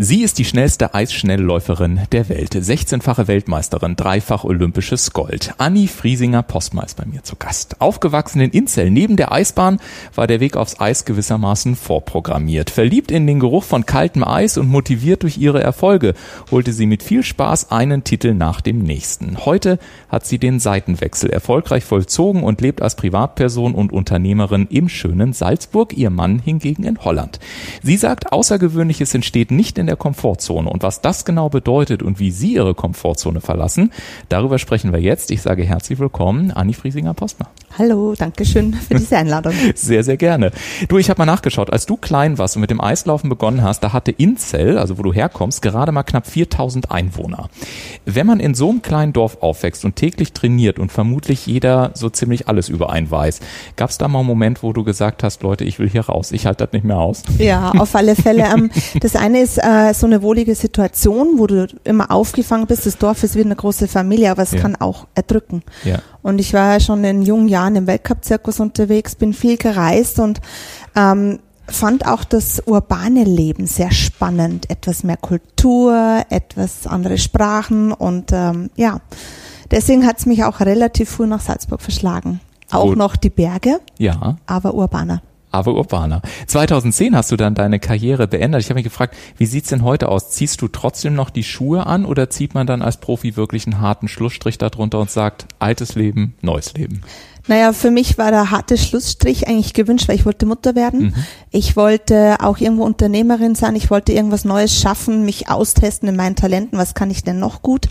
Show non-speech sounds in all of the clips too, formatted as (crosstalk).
Sie ist die schnellste Eisschnellläuferin der Welt, 16-fache Weltmeisterin, dreifach olympisches Gold. Anni Friesinger Postma ist bei mir zu Gast. Aufgewachsen in Inzell, neben der Eisbahn war der Weg aufs Eis gewissermaßen vorprogrammiert. Verliebt in den Geruch von kaltem Eis und motiviert durch ihre Erfolge, holte sie mit viel Spaß einen Titel nach dem nächsten. Heute hat sie den Seitenwechsel erfolgreich vollzogen und lebt als Privatperson und Unternehmerin im schönen Salzburg, ihr Mann hingegen in Holland. Sie sagt, Außergewöhnliches entsteht nicht in der Komfortzone. Und was das genau bedeutet und wie Sie Ihre Komfortzone verlassen, darüber sprechen wir jetzt. Ich sage herzlich willkommen, Anni Friesinger-Postner. Hallo, danke schön für diese Einladung. (laughs) sehr, sehr gerne. Du, ich habe mal nachgeschaut. Als du klein warst und mit dem Eislaufen begonnen hast, da hatte Inzell, also wo du herkommst, gerade mal knapp 4000 Einwohner. Wenn man in so einem kleinen Dorf aufwächst und täglich trainiert und vermutlich jeder so ziemlich alles über einen weiß, gab es da mal einen Moment, wo du gesagt hast, Leute, ich will hier raus, ich halte das nicht mehr aus? Ja, auf alle Fälle. Ähm, (laughs) das eine ist äh, so eine wohlige Situation, wo du immer aufgefangen bist. Das Dorf ist wie eine große Familie, aber es ja. kann auch erdrücken. Ja. Und ich war ja schon in jungen Jahren im Weltcup-Zirkus unterwegs, bin viel gereist und ähm, fand auch das urbane Leben sehr spannend. Etwas mehr Kultur, etwas andere Sprachen und ähm, ja, deswegen hat es mich auch relativ früh nach Salzburg verschlagen. Auch Gut. noch die Berge, ja. aber urbaner aber urbaner. 2010 hast du dann deine Karriere beendet. Ich habe mich gefragt, wie sieht's denn heute aus? Ziehst du trotzdem noch die Schuhe an oder zieht man dann als Profi wirklich einen harten Schlussstrich darunter und sagt, altes Leben, neues Leben? Naja, für mich war der harte Schlussstrich eigentlich gewünscht, weil ich wollte Mutter werden. Mhm. Ich wollte auch irgendwo Unternehmerin sein. Ich wollte irgendwas Neues schaffen, mich austesten in meinen Talenten. Was kann ich denn noch gut?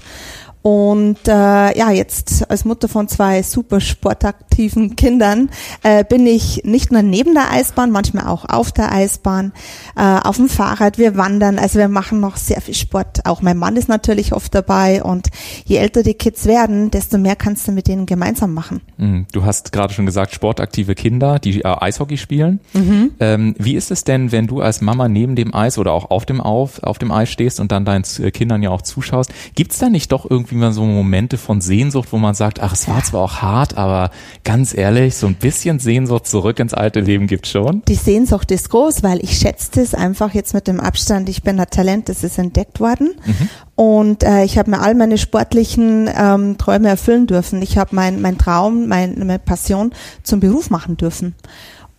Und äh, ja, jetzt als Mutter von zwei super sportaktiven (laughs) Kindern äh, bin ich nicht nur neben der Eisbahn, manchmal auch auf der Eisbahn, äh, auf dem Fahrrad, wir wandern, also wir machen noch sehr viel Sport. Auch mein Mann ist natürlich oft dabei und je älter die Kids werden, desto mehr kannst du mit denen gemeinsam machen. Mhm. Du hast gerade schon gesagt, sportaktive Kinder, die äh, Eishockey spielen. Mhm. Ähm, wie ist es denn, wenn du als Mama neben dem Eis oder auch auf dem, auf, auf dem Eis stehst und dann deinen äh, Kindern ja auch zuschaust? Gibt's da nicht doch irgendwie immer so Momente von Sehnsucht, wo man sagt, ach, es war zwar auch hart, aber ganz ehrlich, so ein bisschen Sehnsucht zurück ins alte Leben gibt schon? Die Sehnsucht ist groß, weil ich schätze es einfach jetzt mit dem Abstand. Ich bin ein Talent, das ist entdeckt worden. Mhm. Und äh, ich habe mir all meine sportlichen ähm, Träume erfüllen dürfen. Ich habe mein, mein Traum, mein, meine Passion zum Beruf machen dürfen.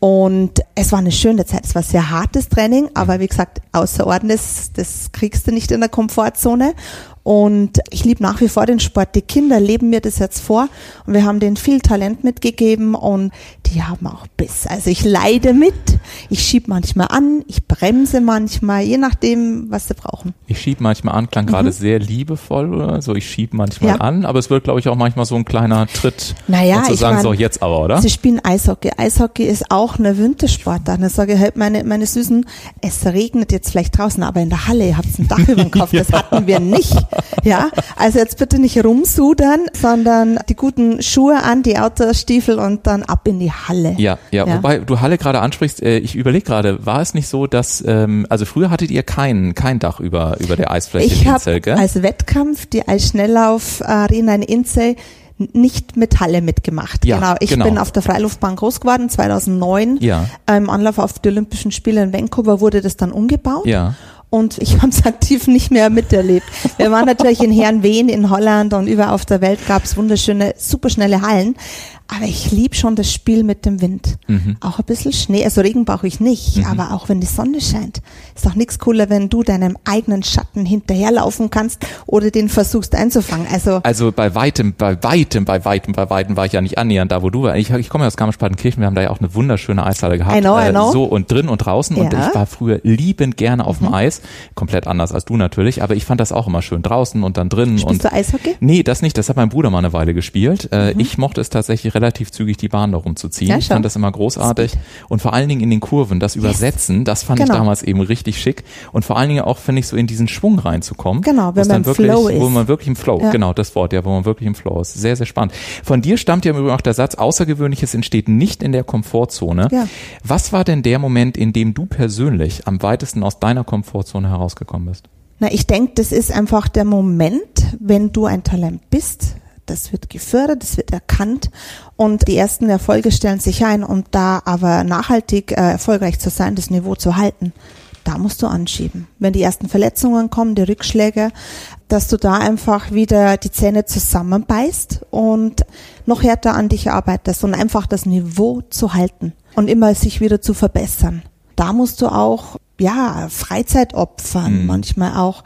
Und es war eine schöne Zeit. Es war sehr hartes Training, aber wie gesagt, außerordentlich, das kriegst du nicht in der Komfortzone. Und ich liebe nach wie vor den Sport. Die Kinder leben mir das jetzt vor und wir haben denen viel Talent mitgegeben und die haben auch Biss. Also ich leide mit, ich schieb manchmal an, ich bremse manchmal, je nachdem, was sie brauchen. Ich schieb manchmal an, klang mhm. gerade sehr liebevoll oder so. Ich schieb manchmal ja. an, aber es wird, glaube ich, auch manchmal so ein kleiner Tritt. Naja, zu sagen, mein, so jetzt aber, oder? Sie spielen Eishockey. Eishockey ist auch eine Wintersportart. Dann sage ich halt, meine, meine Süßen, es regnet jetzt vielleicht draußen, aber in der Halle, ihr habt ein Dach über dem Kopf. (laughs) Das hatten wir nicht. Ja, also jetzt bitte nicht rumsudern, sondern die guten Schuhe an, die Autostiefel und dann ab in die Halle. Ja, ja, ja. wobei du Halle gerade ansprichst, äh, ich überlege gerade, war es nicht so, dass, ähm, also früher hattet ihr kein, kein Dach über, über der Eisfläche ich in Inzell, gell? als Wettkampf die Eisschnelllauf-Arena in Inzell nicht mit Halle mitgemacht. Ja, genau. Ich genau. bin auf der Freiluftbahn groß geworden, 2009. Ja. Im Anlauf auf die Olympischen Spiele in Vancouver wurde das dann umgebaut. Ja und ich habe es (laughs) aktiv nicht mehr miterlebt. Wir waren natürlich in Herrenwehen in Holland und überall auf der Welt gab es wunderschöne, superschnelle Hallen. Aber ich liebe schon das Spiel mit dem Wind. Mhm. Auch ein bisschen Schnee. Also Regen brauche ich nicht, mhm. aber auch wenn die Sonne scheint. Ist doch nichts cooler, wenn du deinem eigenen Schatten hinterherlaufen kannst oder den versuchst einzufangen. Also, also bei weitem, bei weitem, bei weitem, bei weitem war ich ja nicht annähernd da, wo du warst. Ich, ich komme ja aus Garmisch-Partenkirchen, wir haben da ja auch eine wunderschöne Eishalle gehabt. I know, I know. Äh, so und drin und draußen. Ja. Und ich war früher liebend gerne auf mhm. dem Eis. Komplett anders als du natürlich, aber ich fand das auch immer schön draußen und dann drinnen. Spielst und, du Eishockey? Nee, das nicht. Das hat mein Bruder mal eine Weile gespielt. Äh, mhm. Ich mochte es tatsächlich relativ zügig die Bahn da rumzuziehen. Ja, ich fand das immer großartig. Speed. Und vor allen Dingen in den Kurven, das Übersetzen, yes. das fand genau. ich damals eben richtig schick. Und vor allen Dingen auch, finde ich, so in diesen Schwung reinzukommen. Genau, wenn man wirklich, Flow ist. Wo man wirklich im Flow, ja. genau, das Wort, ja, wo man wirklich im Flow ist. Sehr, sehr spannend. Von dir stammt ja im Übrigen auch der Satz, Außergewöhnliches entsteht nicht in der Komfortzone. Ja. Was war denn der Moment, in dem du persönlich am weitesten aus deiner Komfortzone herausgekommen bist? Na, ich denke, das ist einfach der Moment, wenn du ein Talent bist, das wird gefördert, das wird erkannt und die ersten Erfolge stellen sich ein und da aber nachhaltig äh, erfolgreich zu sein, das Niveau zu halten, da musst du anschieben. Wenn die ersten Verletzungen kommen, die Rückschläge, dass du da einfach wieder die Zähne zusammenbeißt und noch härter an dich arbeitest und einfach das Niveau zu halten und immer sich wieder zu verbessern. Da musst du auch ja, Freizeit opfern, mhm. manchmal auch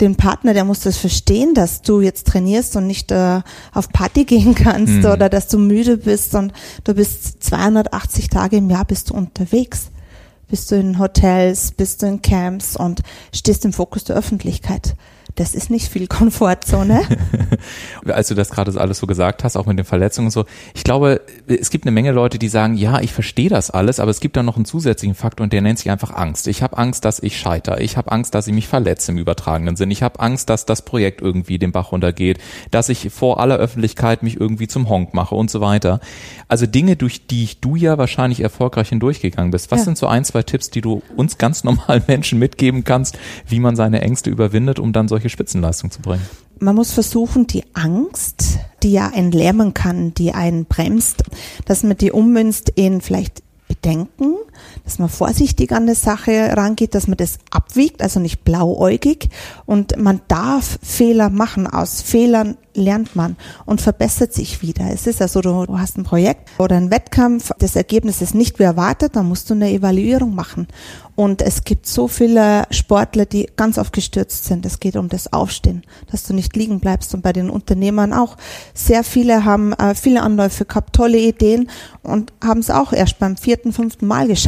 den Partner, der muss das verstehen, dass du jetzt trainierst und nicht äh, auf Party (laughs) gehen kannst mhm. oder dass du müde bist und du bist 280 Tage im Jahr bist du unterwegs. Bist du in Hotels, bist du in Camps und stehst im Fokus der Öffentlichkeit das ist nicht viel Komfortzone. (laughs) Als du das gerade alles so gesagt hast, auch mit den Verletzungen und so, ich glaube, es gibt eine Menge Leute, die sagen, ja, ich verstehe das alles, aber es gibt da noch einen zusätzlichen Faktor und der nennt sich einfach Angst. Ich habe Angst, dass ich scheitere. Ich habe Angst, dass ich mich verletze im übertragenen Sinn. Ich habe Angst, dass das Projekt irgendwie den Bach runtergeht, dass ich vor aller Öffentlichkeit mich irgendwie zum Honk mache und so weiter. Also Dinge, durch die du ja wahrscheinlich erfolgreich hindurchgegangen bist. Was ja. sind so ein, zwei Tipps, die du uns ganz (laughs) normalen Menschen mitgeben kannst, wie man seine Ängste überwindet, um dann solche solche Spitzenleistung zu bringen? Man muss versuchen, die Angst, die ja einen lähmen kann, die einen bremst, dass man die ummünzt in vielleicht Bedenken, dass man vorsichtig an eine Sache rangeht, dass man das abwiegt, also nicht blauäugig. Und man darf Fehler machen. Aus Fehlern lernt man und verbessert sich wieder. Es ist also, du, du hast ein Projekt oder einen Wettkampf, das Ergebnis ist nicht wie erwartet, dann musst du eine Evaluierung machen. Und es gibt so viele Sportler, die ganz oft gestürzt sind. Es geht um das Aufstehen, dass du nicht liegen bleibst. Und bei den Unternehmern auch. Sehr viele haben äh, viele Anläufe gehabt, tolle Ideen und haben es auch erst beim vierten, fünften Mal geschafft.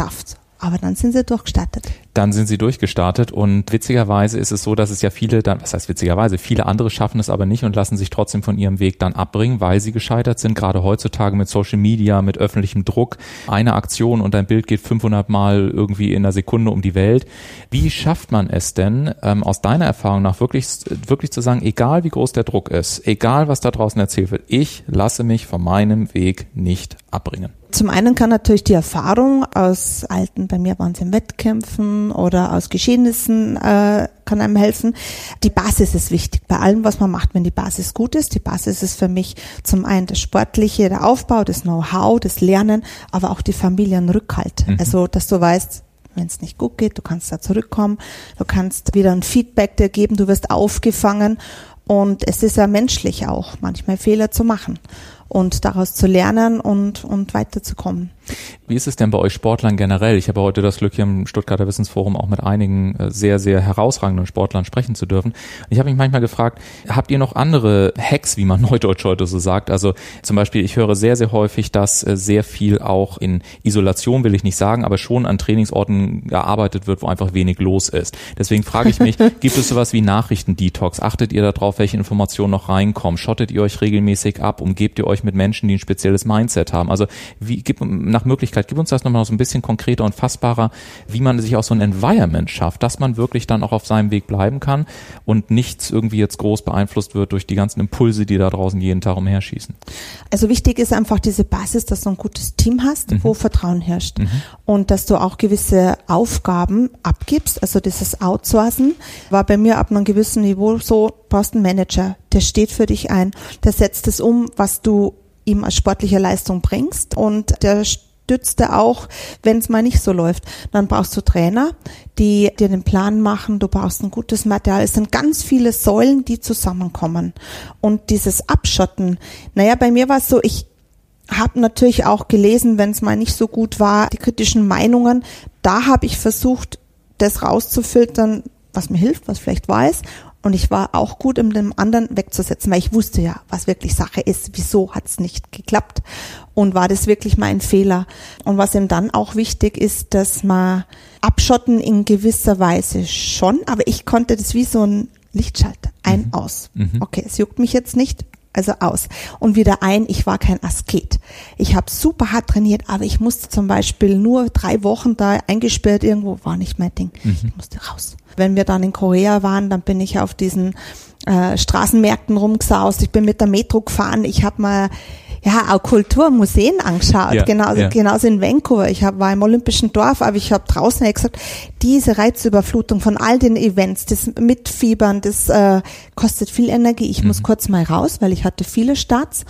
Aber dann sind sie durchgestartet dann sind sie durchgestartet und witzigerweise ist es so, dass es ja viele dann, was heißt witzigerweise, viele andere schaffen es aber nicht und lassen sich trotzdem von ihrem Weg dann abbringen, weil sie gescheitert sind, gerade heutzutage mit Social Media, mit öffentlichem Druck. Eine Aktion und ein Bild geht 500 Mal irgendwie in einer Sekunde um die Welt. Wie schafft man es denn, ähm, aus deiner Erfahrung nach wirklich, wirklich zu sagen, egal wie groß der Druck ist, egal was da draußen erzählt wird, ich lasse mich von meinem Weg nicht abbringen? Zum einen kann natürlich die Erfahrung aus alten, bei mir waren es in Wettkämpfen oder aus Geschehnissen, äh, kann einem helfen. Die Basis ist wichtig bei allem, was man macht, wenn die Basis gut ist. Die Basis ist für mich zum einen das Sportliche, der Aufbau, das Know-how, das Lernen, aber auch die Familienrückhalt. Mhm. Also, dass du weißt, wenn es nicht gut geht, du kannst da zurückkommen, du kannst wieder ein Feedback dir geben, du wirst aufgefangen und es ist ja menschlich auch, manchmal Fehler zu machen und daraus zu lernen und, und weiterzukommen. Wie ist es denn bei euch Sportlern generell? Ich habe heute das Glück, hier im Stuttgarter Wissensforum auch mit einigen äh, sehr, sehr herausragenden Sportlern sprechen zu dürfen. Ich habe mich manchmal gefragt, habt ihr noch andere Hacks, wie man (laughs) neudeutsch heute so sagt? Also zum Beispiel, ich höre sehr, sehr häufig, dass äh, sehr viel auch in Isolation, will ich nicht sagen, aber schon an Trainingsorten gearbeitet wird, wo einfach wenig los ist. Deswegen frage ich mich, (laughs) gibt es sowas wie Nachrichtendetox? Achtet ihr darauf, welche Informationen noch reinkommen? Schottet ihr euch regelmäßig ab? Umgebt ihr euch mit Menschen, die ein spezielles Mindset haben? Also wie gibt nach Möglichkeit, gib uns das nochmal so ein bisschen konkreter und fassbarer, wie man sich auch so ein Environment schafft, dass man wirklich dann auch auf seinem Weg bleiben kann und nichts irgendwie jetzt groß beeinflusst wird durch die ganzen Impulse, die da draußen jeden Tag umherschießen. Also wichtig ist einfach diese Basis, dass du ein gutes Team hast, mhm. wo Vertrauen herrscht mhm. und dass du auch gewisse Aufgaben abgibst, also dieses Outsourcen war bei mir ab einem gewissen Niveau so, brauchst einen Manager, der steht für dich ein, der setzt es um, was du ihm als sportliche Leistung bringst und der unterstützt auch, wenn es mal nicht so läuft. Dann brauchst du Trainer, die dir den Plan machen, du brauchst ein gutes Material. Es sind ganz viele Säulen, die zusammenkommen. Und dieses Abschotten, naja, bei mir war es so, ich habe natürlich auch gelesen, wenn es mal nicht so gut war, die kritischen Meinungen. Da habe ich versucht, das rauszufiltern, was mir hilft, was vielleicht weiß. Und ich war auch gut, um dem anderen wegzusetzen, weil ich wusste ja, was wirklich Sache ist. Wieso hat es nicht geklappt? Und war das wirklich mein Fehler? Und was ihm dann auch wichtig ist, dass man abschotten in gewisser Weise schon, aber ich konnte das wie so ein Lichtschalter ein, mhm. aus. Mhm. Okay, es juckt mich jetzt nicht, also aus. Und wieder ein, ich war kein Asket. Ich habe super hart trainiert, aber ich musste zum Beispiel nur drei Wochen da eingesperrt irgendwo, war nicht mein Ding. Mhm. Ich musste raus. Wenn wir dann in Korea waren, dann bin ich auf diesen äh, Straßenmärkten rumgesaust, ich bin mit der Metro gefahren, ich habe mal ja, auch Kulturmuseen angeschaut, ja, genauso, ja. genauso in Vancouver. Ich hab, war im Olympischen Dorf, aber ich habe draußen gesagt, diese Reizüberflutung von all den Events, das Mitfiebern, das äh, kostet viel Energie. Ich mhm. muss kurz mal raus, weil ich hatte viele Starts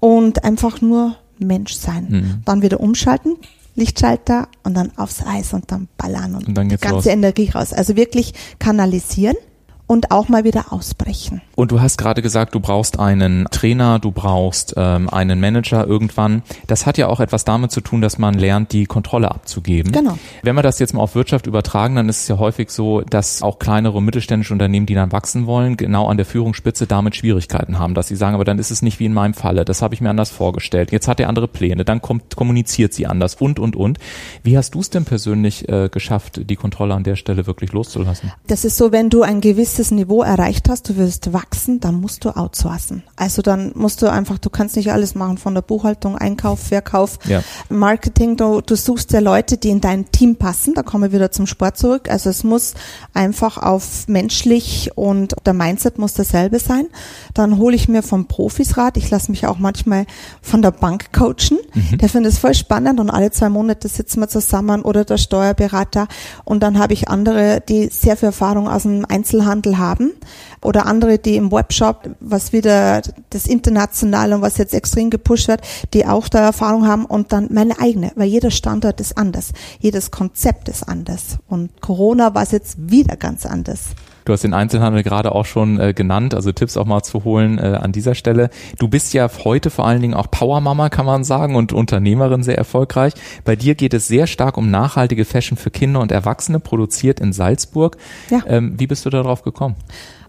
und einfach nur Mensch sein. Mhm. Dann wieder umschalten, Lichtschalter und dann aufs Eis und dann ballern und, und dann die ganze raus. Energie raus. Also wirklich kanalisieren und auch mal wieder ausbrechen. Und du hast gerade gesagt, du brauchst einen Trainer, du brauchst ähm, einen Manager irgendwann. Das hat ja auch etwas damit zu tun, dass man lernt, die Kontrolle abzugeben. Genau. Wenn wir das jetzt mal auf Wirtschaft übertragen, dann ist es ja häufig so, dass auch kleinere und mittelständische Unternehmen, die dann wachsen wollen, genau an der Führungsspitze damit Schwierigkeiten haben, dass sie sagen, aber dann ist es nicht wie in meinem Falle. Das habe ich mir anders vorgestellt. Jetzt hat er andere Pläne, dann kommt, kommuniziert sie anders und und und. Wie hast du es denn persönlich äh, geschafft, die Kontrolle an der Stelle wirklich loszulassen? Das ist so, wenn du ein gewisses Niveau erreicht hast, du wirst wachsen, dann musst du outsourcen. Also dann musst du einfach, du kannst nicht alles machen von der Buchhaltung, Einkauf, Verkauf, ja. Marketing. Du, du suchst ja Leute, die in dein Team passen. Da kommen wir wieder zum Sport zurück. Also es muss einfach auf menschlich und der Mindset muss dasselbe sein. Dann hole ich mir vom Profis Rat. Ich lasse mich auch manchmal von der Bank coachen. Mhm. Der findet es voll spannend und alle zwei Monate sitzen wir zusammen oder der Steuerberater. Und dann habe ich andere, die sehr viel Erfahrung aus dem Einzelhandel haben oder andere, die im Webshop, was wieder das Internationale und was jetzt extrem gepusht wird, die auch da Erfahrung haben und dann meine eigene, weil jeder Standort ist anders, jedes Konzept ist anders und Corona war es jetzt wieder ganz anders. Du hast den Einzelhandel gerade auch schon äh, genannt, also Tipps auch mal zu holen äh, an dieser Stelle. Du bist ja heute vor allen Dingen auch Powermama, kann man sagen, und Unternehmerin sehr erfolgreich. Bei dir geht es sehr stark um nachhaltige Fashion für Kinder und Erwachsene, produziert in Salzburg. Ja. Ähm, wie bist du darauf gekommen?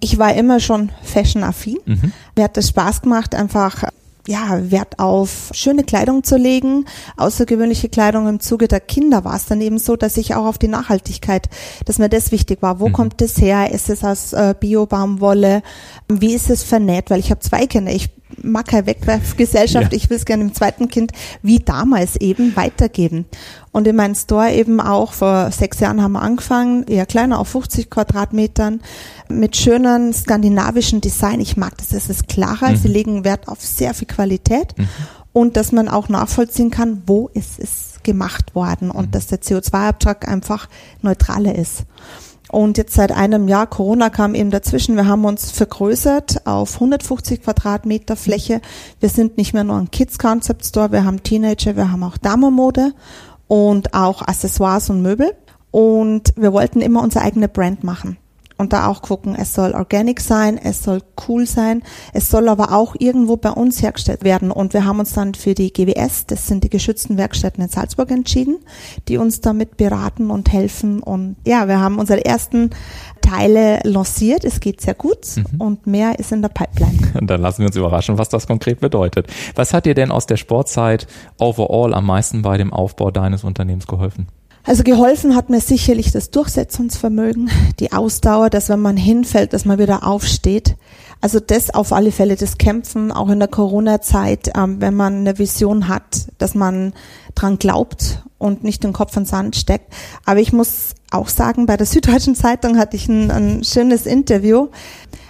Ich war immer schon fashion-affin. Mhm. Mir hat es Spaß gemacht, einfach ja, Wert auf schöne Kleidung zu legen, außergewöhnliche Kleidung im Zuge der Kinder war es dann eben so, dass ich auch auf die Nachhaltigkeit, dass mir das wichtig war. Wo mhm. kommt das her? Ist es aus äh, Bio-Baumwolle? Wie ist es vernäht? Weil ich habe zwei Kinder. Ich mag keine Wegwerfgesellschaft. Ja. Ich will es gerne im zweiten Kind wie damals eben weitergeben. Und in meinem Store eben auch vor sechs Jahren haben wir angefangen, eher kleiner auf 50 Quadratmetern mit schönen skandinavischen Design. Ich mag das, es ist klarer. Mhm. Sie legen Wert auf sehr viel Qualität mhm. und dass man auch nachvollziehen kann, wo ist es gemacht worden und mhm. dass der CO2-Abtrag einfach neutraler ist. Und jetzt seit einem Jahr, Corona kam eben dazwischen, wir haben uns vergrößert auf 150 Quadratmeter Fläche. Wir sind nicht mehr nur ein Kids Concept Store, wir haben Teenager, wir haben auch Damenmode und auch Accessoires und Möbel. Und wir wollten immer unsere eigene Brand machen und da auch gucken, es soll organic sein, es soll cool sein, es soll aber auch irgendwo bei uns hergestellt werden. Und wir haben uns dann für die GWS, das sind die geschützten Werkstätten in Salzburg entschieden, die uns damit beraten und helfen. Und ja, wir haben unsere ersten Teile lanciert. Es geht sehr gut mhm. und mehr ist in der Pipeline. Und (laughs) dann lassen wir uns überraschen, was das konkret bedeutet. Was hat dir denn aus der Sportzeit overall am meisten bei dem Aufbau deines Unternehmens geholfen? Also geholfen hat mir sicherlich das Durchsetzungsvermögen, die Ausdauer, dass wenn man hinfällt, dass man wieder aufsteht. Also das auf alle Fälle, das Kämpfen, auch in der Corona-Zeit, ähm, wenn man eine Vision hat, dass man dran glaubt und nicht den Kopf in den Sand steckt. Aber ich muss auch sagen, bei der (laughs) Süddeutschen Zeitung hatte ich ein, ein schönes Interview.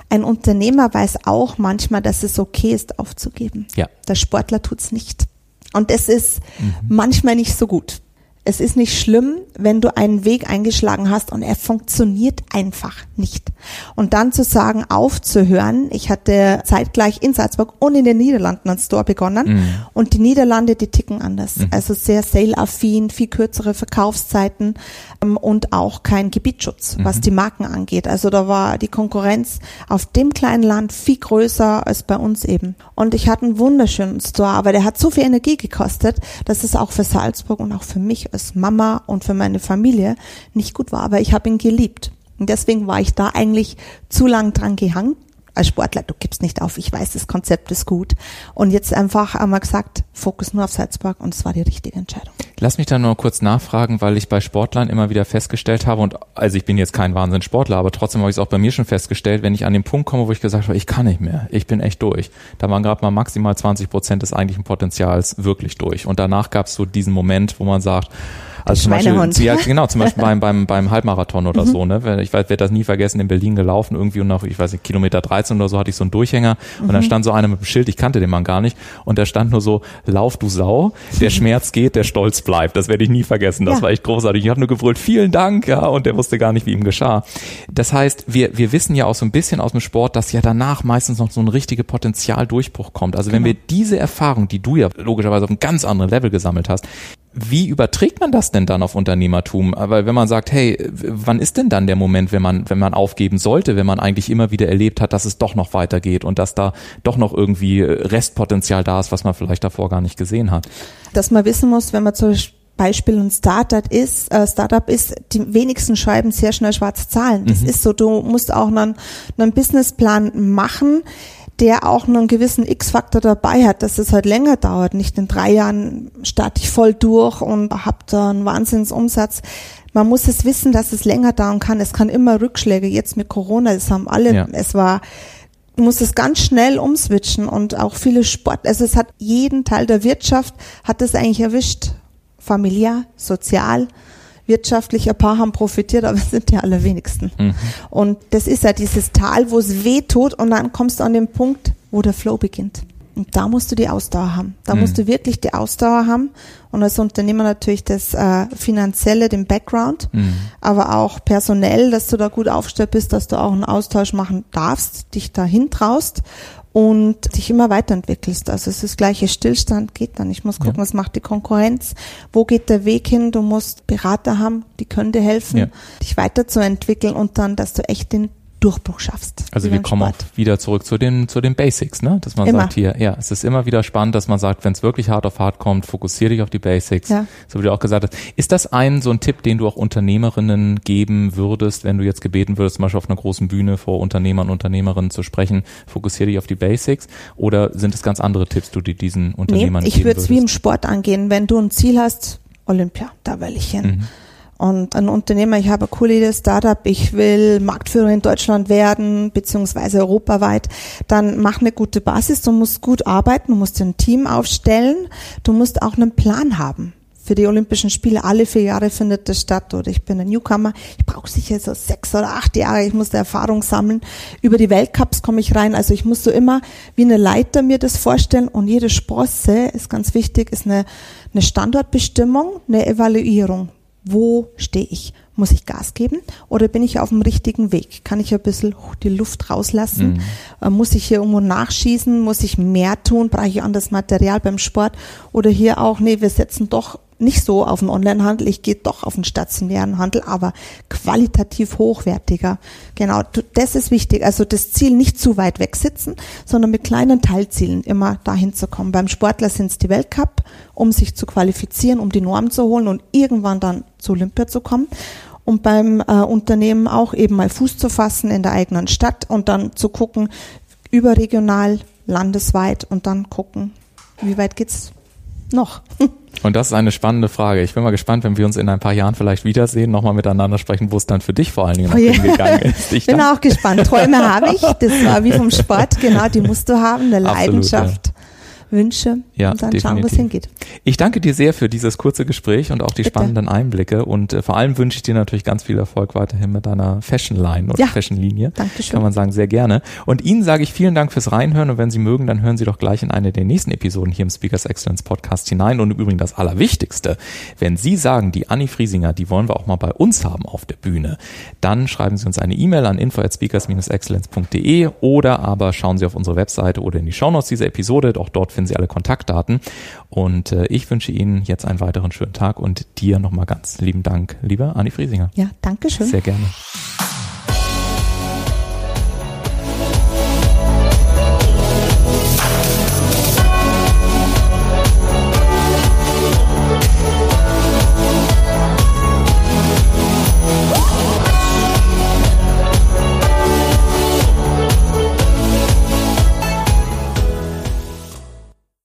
Ein Unternehmer weiß auch manchmal, dass es okay ist, aufzugeben. Ja. Der Sportler tut's nicht. Und das ist mhm. manchmal nicht so gut Es ist nicht schlimm, wenn du einen Weg eingeschlagen hast und er funktioniert einfach nicht. Und dann zu sagen, aufzuhören. Ich hatte zeitgleich in Salzburg und in den Niederlanden einen Store begonnen. Mhm. Und die Niederlande, die ticken anders. Mhm. Also sehr sale-affin, viel kürzere Verkaufszeiten ähm, und auch kein Gebietsschutz, was mhm. die Marken angeht. Also da war die Konkurrenz auf dem kleinen Land viel größer als bei uns eben. Und ich hatte einen wunderschönen Store, aber der hat so viel Energie gekostet, dass es auch für Salzburg und auch für mich als Mama und für meine Familie nicht gut war. Aber ich habe ihn geliebt. Und deswegen war ich da eigentlich zu lang dran gehangen als Sportler, du gibst nicht auf, ich weiß, das Konzept ist gut. Und jetzt einfach einmal gesagt, Fokus nur auf Salzburg und es war die richtige Entscheidung. Lass mich da nur kurz nachfragen, weil ich bei Sportlern immer wieder festgestellt habe und also ich bin jetzt kein Wahnsinn-Sportler, aber trotzdem habe ich es auch bei mir schon festgestellt, wenn ich an den Punkt komme, wo ich gesagt habe, ich kann nicht mehr, ich bin echt durch. Da waren gerade mal maximal 20 Prozent des eigentlichen Potenzials wirklich durch. Und danach gab es so diesen Moment, wo man sagt, also zum Beispiel, ja, (laughs) genau, zum Beispiel beim, beim, beim Halbmarathon oder mhm. so, ne? Ich werde das nie vergessen, in Berlin gelaufen, irgendwie und nach, ich weiß nicht, Kilometer 13 oder so hatte ich so einen Durchhänger mhm. und da stand so einer mit dem Schild, ich kannte den Mann gar nicht, und da stand nur so, lauf du Sau, der (laughs) Schmerz geht, der Stolz bleibt. Das werde ich nie vergessen. Das ja. war echt großartig. Ich habe nur gebrüllt, vielen Dank, ja, und der wusste gar nicht, wie ihm geschah. Das heißt, wir, wir wissen ja auch so ein bisschen aus dem Sport, dass ja danach meistens noch so ein richtiger Potenzialdurchbruch kommt. Also genau. wenn wir diese Erfahrung, die du ja logischerweise auf einem ganz anderen Level gesammelt hast, wie überträgt man das denn dann auf Unternehmertum? Aber wenn man sagt, hey, wann ist denn dann der Moment, wenn man, wenn man aufgeben sollte, wenn man eigentlich immer wieder erlebt hat, dass es doch noch weitergeht und dass da doch noch irgendwie Restpotenzial da ist, was man vielleicht davor gar nicht gesehen hat? Dass man wissen muss, wenn man zum Beispiel ein Startup ist, äh, Startup ist, die wenigsten schreiben sehr schnell schwarze Zahlen. Das mhm. ist so, du musst auch einen, einen Businessplan machen der auch einen gewissen X-Faktor dabei hat, dass es halt länger dauert. Nicht in drei Jahren starte ich voll durch und habe da einen Wahnsinnsumsatz. Man muss es wissen, dass es länger dauern kann. Es kann immer Rückschläge. Jetzt mit Corona, das haben alle, ja. es war, du musst es ganz schnell umswitchen und auch viele Sport, also es hat jeden Teil der Wirtschaft, hat es eigentlich erwischt. Familiär, sozial, wirtschaftlich, ein paar haben profitiert, aber es (laughs) sind die allerwenigsten. Mhm. Und das ist ja dieses Tal, wo es weh tut und dann kommst du an den Punkt, wo der Flow beginnt. Und da musst du die Ausdauer haben. Da mhm. musst du wirklich die Ausdauer haben. Und als Unternehmer natürlich das äh, Finanzielle, den Background, mhm. aber auch personell, dass du da gut aufgestellt bist, dass du auch einen Austausch machen darfst, dich dahin traust und dich immer weiterentwickelst. Also es ist das gleiche Stillstand geht dann. Ich muss gucken, ja. was macht die Konkurrenz, wo geht der Weg hin. Du musst Berater haben, die können dir helfen, ja. dich weiterzuentwickeln und dann, dass du echt den Durchbruch schaffst. Also wir kommen Sport. auch wieder zurück zu den, zu den Basics, ne? Dass man immer. sagt hier, ja, es ist immer wieder spannend, dass man sagt, wenn es wirklich hart auf hart kommt, fokussiere dich auf die Basics. Ja. So wie du auch gesagt hast. Ist das ein so ein Tipp, den du auch Unternehmerinnen geben würdest, wenn du jetzt gebeten würdest, zum Beispiel auf einer großen Bühne vor Unternehmern und Unternehmerinnen zu sprechen, fokussiere dich auf die Basics? Oder sind es ganz andere Tipps, die du diesen Unternehmern nee, ich geben würdest? Ich würde es wie im Sport angehen. Wenn du ein Ziel hast, Olympia, da will ich hin. Mhm und ein Unternehmer, ich habe ein cooles Startup, ich will Marktführer in Deutschland werden, beziehungsweise europaweit, dann mach eine gute Basis, du musst gut arbeiten, du musst ein Team aufstellen, du musst auch einen Plan haben. Für die Olympischen Spiele alle vier Jahre findet das statt oder ich bin ein Newcomer. Ich brauche sicher so sechs oder acht Jahre. Ich muss da Erfahrung sammeln. Über die Weltcups komme ich rein. Also ich muss so immer wie eine Leiter mir das vorstellen und jede Sprosse ist ganz wichtig, ist eine, eine Standortbestimmung, eine Evaluierung wo stehe ich? Muss ich Gas geben oder bin ich auf dem richtigen Weg? Kann ich ein bisschen die Luft rauslassen? Mhm. Äh, muss ich hier irgendwo nachschießen? Muss ich mehr tun? Brauche ich anderes Material beim Sport? Oder hier auch, nee, wir setzen doch nicht so auf den Onlinehandel, ich gehe doch auf den stationären Handel, aber qualitativ hochwertiger. Genau, das ist wichtig. Also das Ziel nicht zu weit weg sitzen, sondern mit kleinen Teilzielen immer dahin zu kommen. Beim Sportler sind es die Weltcup, um sich zu qualifizieren, um die Norm zu holen und irgendwann dann zu Olympia zu kommen. Und beim äh, Unternehmen auch eben mal Fuß zu fassen in der eigenen Stadt und dann zu gucken, überregional, landesweit und dann gucken, wie weit geht's noch. (laughs) Und das ist eine spannende Frage. Ich bin mal gespannt, wenn wir uns in ein paar Jahren vielleicht wiedersehen, nochmal miteinander sprechen, wo es dann für dich vor allen Dingen noch oh, hingegangen ist. (laughs) Ich bin auch gespannt. Träume habe ich. Das war wie vom Sport, (laughs) genau, die musst du haben, eine Leidenschaft. ja. Wünsche Ja, und dann definitiv. schauen, wo es hingeht. Ich danke dir sehr für dieses kurze Gespräch und auch die Bitte. spannenden Einblicke und äh, vor allem wünsche ich dir natürlich ganz viel Erfolg weiterhin mit deiner Fashion Line und Ja, Fashion Linie. Dankeschön. Kann man sagen, sehr gerne. Und Ihnen sage ich vielen Dank fürs Reinhören und wenn Sie mögen, dann hören Sie doch gleich in eine der nächsten Episoden hier im Speakers Excellence Podcast hinein. Und im Übrigen das Allerwichtigste, wenn Sie sagen, die Anni Friesinger, die wollen wir auch mal bei uns haben auf der Bühne, dann schreiben Sie uns eine E-Mail an info at speakers-excellence.de oder aber schauen Sie auf unsere Webseite oder in die Shownotes dieser Episode. Auch dort finden Sie alle Kontaktdaten. Und äh, ich wünsche Ihnen jetzt einen weiteren schönen Tag und dir nochmal ganz lieben Dank, lieber Anni Friesinger. Ja, danke schön. Sehr gerne.